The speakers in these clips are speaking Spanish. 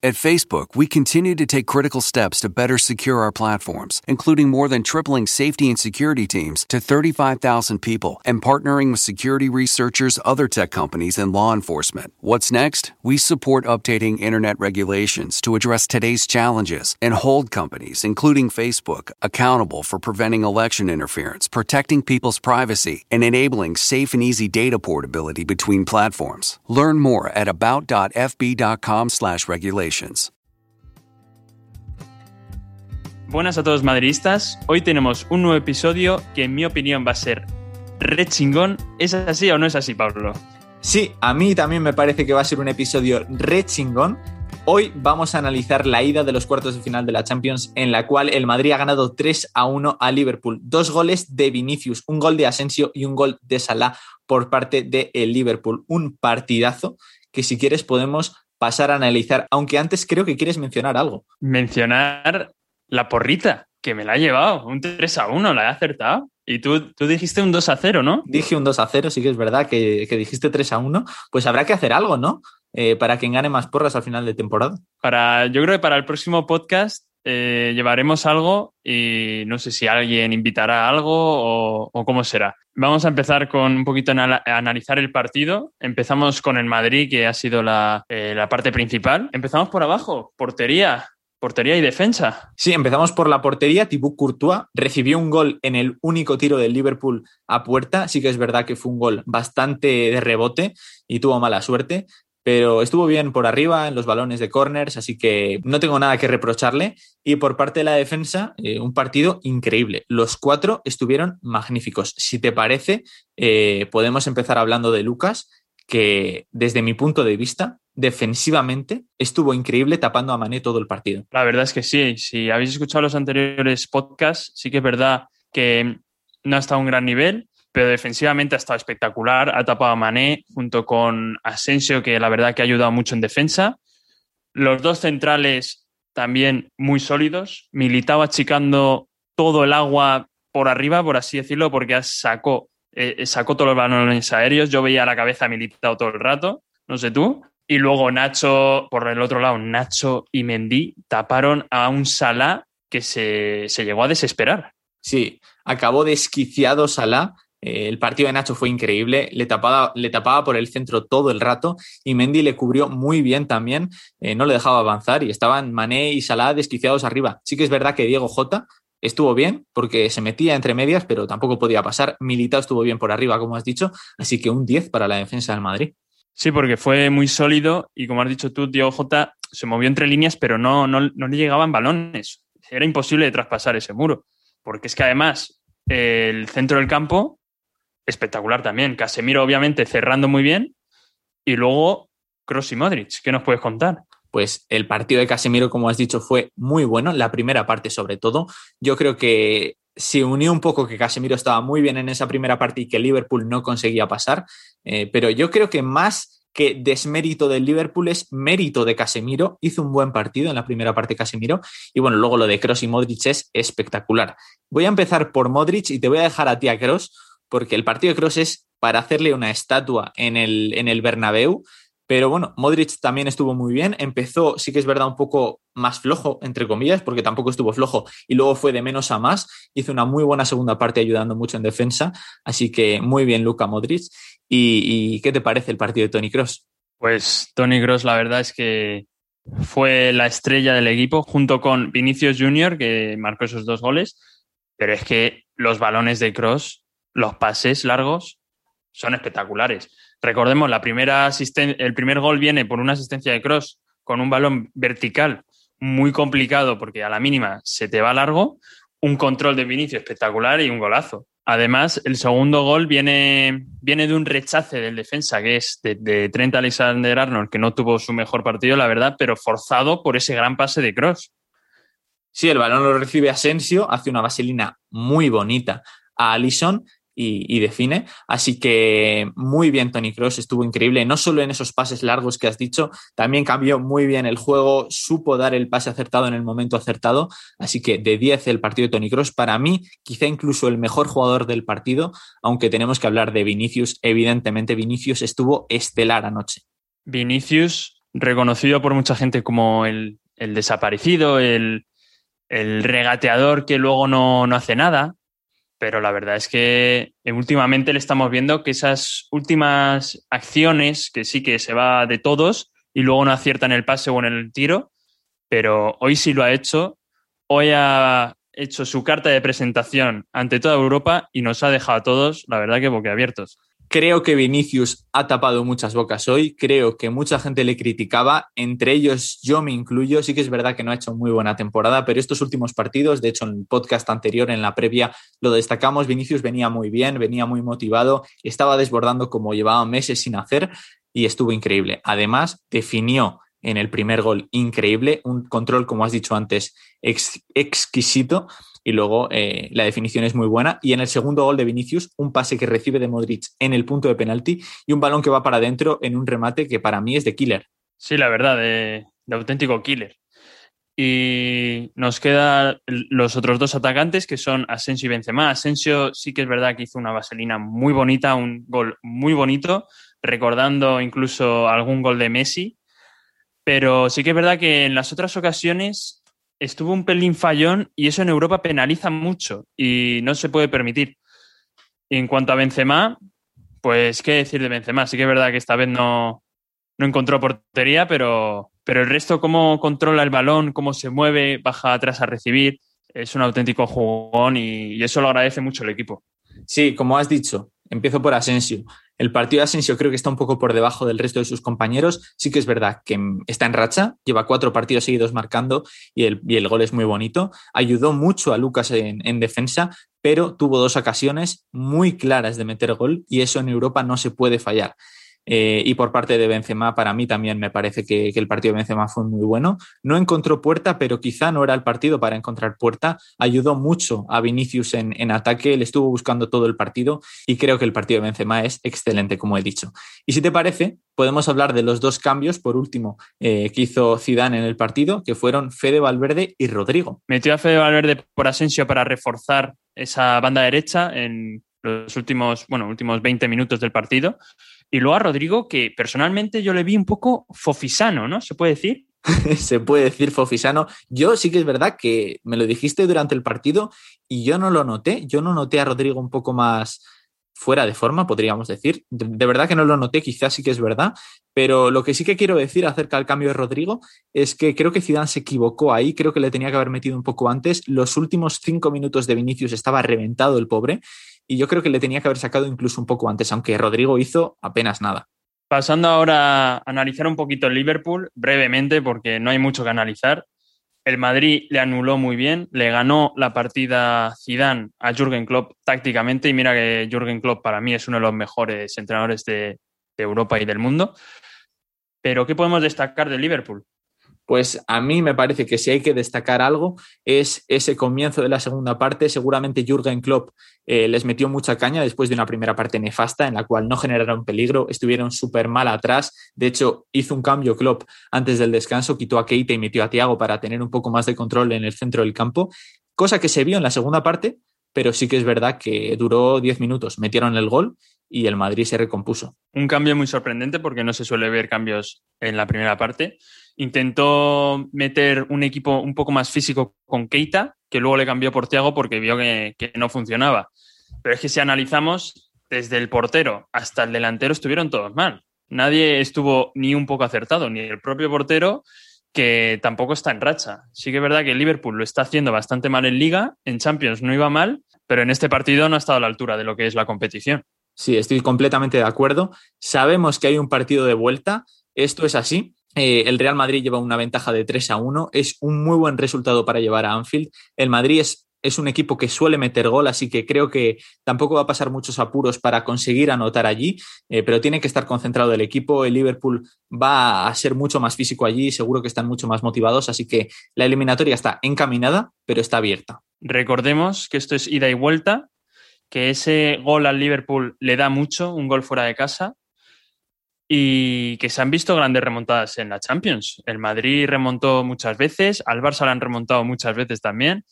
At Facebook, we continue to take critical steps to better secure our platforms, including more than tripling safety and security teams to 35,000 people and partnering with security researchers, other tech companies, and law enforcement. What's next? We support updating internet regulations to address today's challenges and hold companies, including Facebook, accountable for preventing election interference, protecting people's privacy, and enabling safe and easy data portability between platforms. Learn more at Buenas a todos madridistas. Hoy tenemos un nuevo episodio que en mi opinión va a ser re chingón. ¿Es así o no es así, Pablo? Sí, a mí también me parece que va a ser un episodio re chingón. Hoy vamos a analizar la ida de los cuartos de final de la Champions, en la cual el Madrid ha ganado 3 a 1 a Liverpool. Dos goles de Vinicius, un gol de Asensio y un gol de Salah por parte del el Liverpool. Un partidazo que si quieres podemos pasar a analizar, aunque antes creo que quieres mencionar algo. Mencionar la porrita, que me la ha llevado, un 3 a 1, la he acertado. Y tú, tú dijiste un 2 a 0, ¿no? Dije un 2 a 0, sí que es verdad que, que dijiste 3 a 1. Pues habrá que hacer algo, ¿no? Eh, para quien gane más porras al final de temporada. Para, yo creo que para el próximo podcast eh, llevaremos algo y no sé si alguien invitará algo o, cómo será. Vamos a empezar con un poquito a analizar el partido. Empezamos con el Madrid, que ha sido la, eh, la parte principal. Empezamos por abajo, portería. Portería y defensa. Sí, empezamos por la portería. Thibaut Courtois recibió un gol en el único tiro del Liverpool a puerta. Sí que es verdad que fue un gol bastante de rebote y tuvo mala suerte pero estuvo bien por arriba en los balones de corners, así que no tengo nada que reprocharle. Y por parte de la defensa, eh, un partido increíble. Los cuatro estuvieron magníficos. Si te parece, eh, podemos empezar hablando de Lucas, que desde mi punto de vista, defensivamente, estuvo increíble tapando a Mané todo el partido. La verdad es que sí. Si habéis escuchado los anteriores podcasts, sí que es verdad que no ha estado a un gran nivel, pero defensivamente ha estado espectacular. Ha tapado a Mané junto con Asensio, que la verdad que ha ayudado mucho en defensa. Los dos centrales también muy sólidos. Militao achicando todo el agua por arriba, por así decirlo, porque sacó, eh, sacó todos los balones aéreos. Yo veía la cabeza Militao todo el rato, no sé tú. Y luego Nacho, por el otro lado, Nacho y Mendy taparon a un Salah que se, se llegó a desesperar. Sí, acabó desquiciado Salah el partido de Nacho fue increíble, le tapaba, le tapaba por el centro todo el rato y Mendy le cubrió muy bien también, eh, no le dejaba avanzar y estaban Mané y Salah desquiciados arriba. Sí que es verdad que Diego Jota estuvo bien porque se metía entre medias, pero tampoco podía pasar. Militao estuvo bien por arriba, como has dicho, así que un 10 para la defensa del Madrid. Sí, porque fue muy sólido y como has dicho tú, Diego Jota se movió entre líneas, pero no, no, no le llegaban balones. Era imposible de traspasar ese muro, porque es que además el centro del campo espectacular también. Casemiro, obviamente, cerrando muy bien. Y luego Cross y Modric. ¿Qué nos puedes contar? Pues el partido de Casemiro, como has dicho, fue muy bueno. La primera parte, sobre todo. Yo creo que se unió un poco que Casemiro estaba muy bien en esa primera parte y que Liverpool no conseguía pasar. Eh, pero yo creo que más que desmérito del Liverpool es mérito de Casemiro. Hizo un buen partido en la primera parte Casemiro. Y bueno, luego lo de Cross y Modric es espectacular. Voy a empezar por Modric y te voy a dejar a ti a Cross porque el partido de Cross es para hacerle una estatua en el, en el Bernabéu. Pero bueno, Modric también estuvo muy bien. Empezó, sí que es verdad, un poco más flojo, entre comillas, porque tampoco estuvo flojo y luego fue de menos a más. Hizo una muy buena segunda parte ayudando mucho en defensa. Así que muy bien, Luca Modric. ¿Y, qué te parece el partido de Tony Cross? Pues Tony Cross, la verdad es que fue la estrella del equipo junto con Vinicius Junior, que marcó esos dos goles. Pero es que los balones de Cross los pases largos son espectaculares. Recordemos, la primera el primer gol viene por una asistencia de cross con un balón vertical muy complicado porque a la mínima se te va largo, un control de Vinicio espectacular y un golazo. Además, el segundo gol viene, viene de un rechace del defensa, que es de, Trent Alexander Arnold, que no tuvo su mejor partido, la verdad, pero forzado por ese gran pase de Cross. Sí, el balón lo recibe Asensio, hace una vaselina muy bonita a Allison y, define. Así que muy bien Tony Cross, estuvo increíble, no solo en esos pases largos que has dicho, también cambió muy bien el juego, supo dar el pase acertado en el momento acertado. Así que de 10 el partido de Tony Cross, para mí quizá incluso el mejor jugador del partido, aunque tenemos que hablar de Vinicius, evidentemente Vinicius estuvo estelar anoche. Vinicius reconocido por mucha gente como el, desaparecido, el, regateador que luego no, no, hace nada. Pero la verdad es que últimamente le estamos viendo que esas últimas acciones, que sí que se va de todos y luego no acierta en el pase o en el tiro, pero hoy sí lo ha hecho. Hoy ha hecho su carta de presentación ante toda Europa y nos ha dejado a todos, la verdad, que boquiabiertos. Creo que Vinicius ha tapado muchas bocas hoy, creo que mucha gente le criticaba, entre ellos yo me incluyo, sí que es verdad que no ha hecho muy buena temporada, pero estos últimos partidos, de hecho en el podcast anterior, en la previa, lo destacamos, Vinicius venía muy bien, venía muy motivado, estaba desbordando como llevaba meses sin hacer y estuvo increíble. Además, definió en el primer gol increíble, un control, como has dicho antes, exquisito y luego eh, la definición es muy buena. Y en el segundo gol de Vinicius, un pase que recibe de Modric en el punto de penalti y un balón que va para adentro en un remate que para mí es de killer. Sí, la verdad, de, auténtico killer. Y nos quedan los otros dos atacantes que son Asensio y Benzema. Asensio sí que es verdad que hizo una vaselina muy bonita, un gol muy bonito, recordando incluso algún gol de Messi pero sí que es verdad que en las otras ocasiones estuvo un pelín fallón y eso en Europa penaliza mucho y no se puede permitir. en cuanto a Benzema, pues qué decir de Benzema. Sí que es verdad que esta vez no, no encontró portería, pero, pero el resto, cómo controla el balón, cómo se mueve, baja atrás a recibir, es un auténtico jugón y, y eso lo agradece mucho el equipo. Sí, como has dicho, empiezo por Asensio. El partido de Asensio creo que está un poco por debajo del resto de sus compañeros. Sí que es verdad que está en racha, lleva cuatro partidos seguidos marcando y el, el gol es muy bonito. Ayudó mucho a Lucas en, en defensa, pero tuvo dos ocasiones muy claras de meter gol y eso en Europa no se puede fallar. Eh, y por parte de Benzema, para mí también me parece que, el partido de Benzema fue muy bueno. No encontró puerta, pero quizá no era el partido para encontrar puerta. Ayudó mucho a Vinicius en, ataque, le estuvo buscando todo el partido y creo que el partido de Benzema es excelente, como he dicho. Y si te parece, podemos hablar de los dos cambios, por último, eh, que hizo Zidane en el partido, que fueron Fede Valverde y Rodrigo. Metió a Fede Valverde por Asensio para reforzar esa banda derecha en los últimos, bueno, últimos 20 minutos del partido y luego a Rodrigo, que personalmente yo le vi un poco fofisano, ¿no? ¿Se puede decir? Se puede decir fofisano. Yo sí que es verdad que me lo dijiste durante el partido y yo no lo noté. Yo no noté a Rodrigo un poco más fuera de forma, podríamos decir. De, verdad que no lo noté, quizás sí que es verdad, pero lo que sí que quiero decir acerca del cambio de Rodrigo es que creo que Zidane se equivocó ahí, creo que le tenía que haber metido un poco antes. Los últimos cinco minutos de Vinicius estaba reventado el pobre y yo creo que le tenía que haber sacado incluso un poco antes, aunque Rodrigo hizo apenas nada. Pasando ahora a analizar un poquito el Liverpool, brevemente, porque no hay mucho que analizar. El Madrid le anuló muy bien, le ganó la partida Zidane a Jürgen Klopp tácticamente y mira que Jürgen Klopp para mí es uno de los mejores entrenadores de, de Europa y del mundo. Pero ¿qué podemos destacar del Liverpool? Pues a mí me parece que si hay que destacar algo es ese comienzo de la segunda parte. Seguramente Jürgen Klopp eh, les metió mucha caña después de una primera parte nefasta en la cual no generaron peligro, estuvieron súper mal atrás. De hecho, hizo un cambio Klopp antes del descanso, quitó a Keita y metió a Thiago para tener un poco más de control en el centro del campo, cosa que se vio en la segunda parte, pero sí que es verdad que duró 10 minutos. Metieron el gol y el Madrid se recompuso. Un cambio muy sorprendente porque no se suele ver cambios en la primera parte intentó meter un equipo un poco más físico con Keita, que luego le cambió por Thiago porque vio que, no funcionaba. Pero es que si analizamos, desde el portero hasta el delantero estuvieron todos mal. Nadie estuvo ni un poco acertado, ni el propio portero, que tampoco está en racha. Sí que es verdad que Liverpool lo está haciendo bastante mal en liga, en Champions no iba mal, pero en este partido no ha estado a la altura de lo que es la competición. Sí, estoy completamente de acuerdo. Sabemos que hay un partido de vuelta, esto es así, eh, el Real Madrid lleva una ventaja de 3 a 1. Es un muy buen resultado para llevar a Anfield. El Madrid es, es, un equipo que suele meter gol, así que creo que tampoco va a pasar muchos apuros para conseguir anotar allí, eh, pero tiene que estar concentrado el equipo. El Liverpool va a ser mucho más físico allí, seguro que están mucho más motivados, así que la eliminatoria está encaminada, pero está abierta. Recordemos que esto es ida y vuelta, que ese gol al Liverpool le da mucho, un gol fuera de casa, y que se han visto grandes remontadas en la Champions. El Madrid remontó muchas veces, al Barça lo han remontado muchas veces también.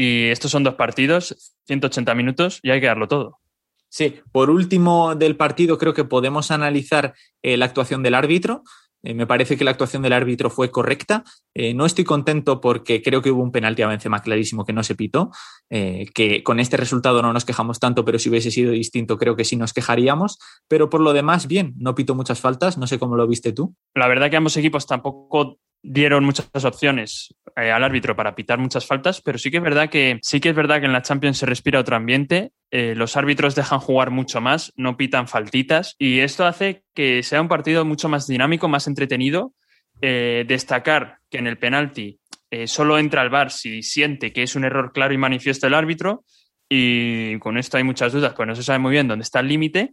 Y estos son dos partidos, 180 minutos y hay que darlo todo. Sí, por último del partido creo que podemos analizar eh, la actuación del árbitro. Eh, me parece que la actuación del árbitro fue correcta. Eh, no estoy contento porque creo que hubo un penalti a Benzema clarísimo que no se pitó, eh, que con este resultado no nos quejamos tanto, pero si hubiese sido distinto creo que sí nos quejaríamos. Pero por lo demás, bien, no pito muchas faltas. No sé cómo lo viste tú. La verdad que ambos equipos tampoco dieron muchas opciones eh, al árbitro para pitar muchas faltas, pero sí que es verdad que sí que es verdad que en la Champions se respira otro ambiente. Eh, los árbitros dejan jugar mucho más, no pitan faltitas y esto hace que sea un partido mucho más dinámico, más entretenido. Eh, destacar que en el penalti solo entra el VAR si siente que es un error claro y manifiesto el árbitro y con esto hay muchas dudas, pues no se sabe muy bien dónde está el límite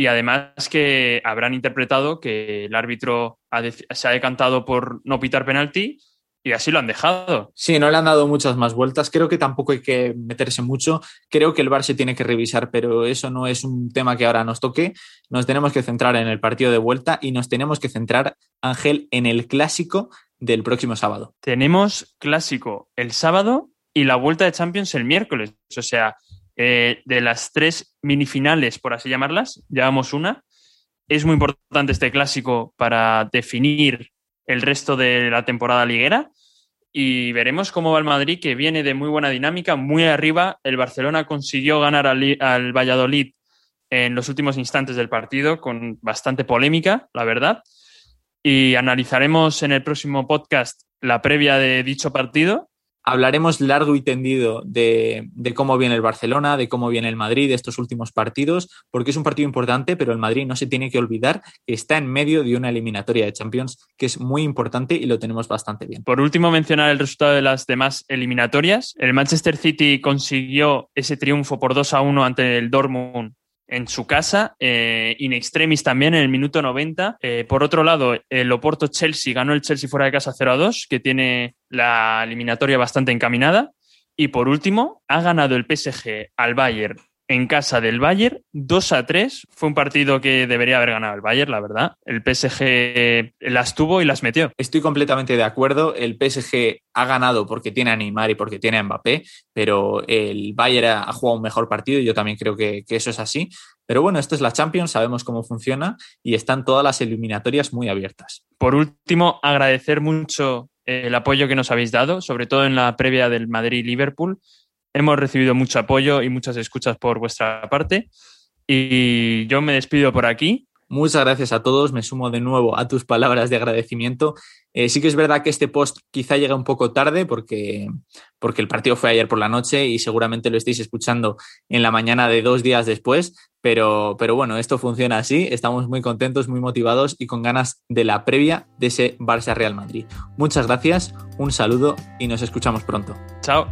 y además que habrán interpretado que el árbitro se ha decantado por no pitar penalti y así lo han dejado. Sí, no le han dado muchas más vueltas. Creo que tampoco hay que meterse mucho. Creo que el VAR se tiene que revisar, pero eso no es un tema que ahora nos toque. Nos tenemos que centrar en el partido de vuelta y nos tenemos que centrar, Ángel, en el clásico del próximo sábado. Tenemos clásico el sábado y la vuelta de Champions el miércoles. O sea, eh, de las tres minifinales, por así llamarlas, llevamos una. Es muy importante este clásico para definir el resto de la temporada liguera y veremos cómo va el Madrid, que viene de muy buena dinámica, muy arriba. El Barcelona consiguió ganar al, al, Valladolid en los últimos instantes del partido, con bastante polémica, la verdad. Y analizaremos en el próximo podcast la previa de dicho partido Hablaremos largo y tendido de, cómo viene el Barcelona, de cómo viene el Madrid de estos últimos partidos, porque es un partido importante, pero el Madrid no se tiene que olvidar que está en medio de una eliminatoria de Champions que es muy importante y lo tenemos bastante bien. Por último, mencionar el resultado de las demás eliminatorias. El Manchester City consiguió ese triunfo por 2 a 1 ante el Dortmund en su casa, eh, in extremis también en el minuto 90. Eh, por otro lado, el Oporto Chelsea ganó el Chelsea fuera de casa 0 a 2, que tiene la eliminatoria bastante encaminada. Y por último, ha ganado el PSG al Bayern en casa del Bayern, 2 a 3. Fue un partido que debería haber ganado el Bayern, la verdad. El PSG las tuvo y las metió. Estoy completamente de acuerdo. El PSG ha ganado porque tiene a Neymar y porque tiene a Mbappé, pero el Bayern ha jugado un mejor partido y yo también creo que, que eso es así. Pero bueno, esto es la Champions, sabemos cómo funciona y están todas las eliminatorias muy abiertas. Por último, agradecer mucho el apoyo que nos habéis dado, sobre todo en la previa del Madrid-Liverpool. Hemos recibido mucho apoyo y muchas escuchas por vuestra parte. Y yo me despido por aquí. Muchas gracias a todos. Me sumo de nuevo a tus palabras de agradecimiento. Eh, sí que es verdad que este post quizá llega un poco tarde porque, porque el partido fue ayer por la noche y seguramente lo estéis escuchando en la mañana de dos días después. Pero, pero bueno, esto funciona así. Estamos muy contentos, muy motivados y con ganas de la previa de ese Barça Real Madrid. Muchas gracias, un saludo y nos escuchamos pronto. Chao.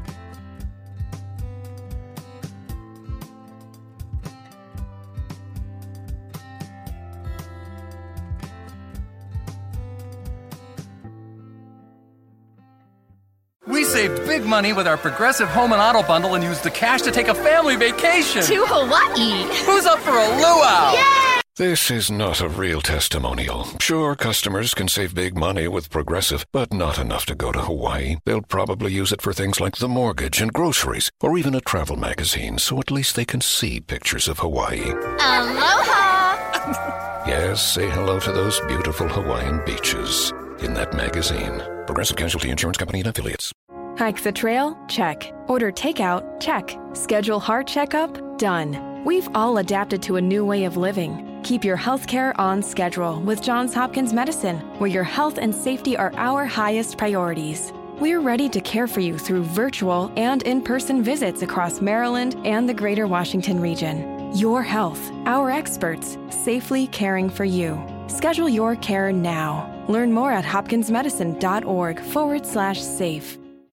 Money with our Progressive Home and Auto bundle and use the cash to take a family vacation. To Hawaii. Who's up for a luau? Yay! This is not a real testimonial. Sure, customers can save big money with Progressive, but not enough to go to Hawaii. They'll probably use it for things like the mortgage and groceries, or even a travel magazine, so at least they can see pictures of Hawaii. Aloha! yes, say hello to those beautiful Hawaiian beaches in that magazine. Progressive Casualty Insurance Company and Affiliates. Hike the trail? Check. Order takeout? Check. Schedule heart checkup? Done. We've all adapted to a new way of living. Keep your health care on schedule with Johns Hopkins Medicine, where your health and safety are our highest priorities. We're ready to care for you through virtual and in person visits across Maryland and the greater Washington region. Your health, our experts, safely caring for you. Schedule your care now. Learn more at hopkinsmedicine.org forward slash safe.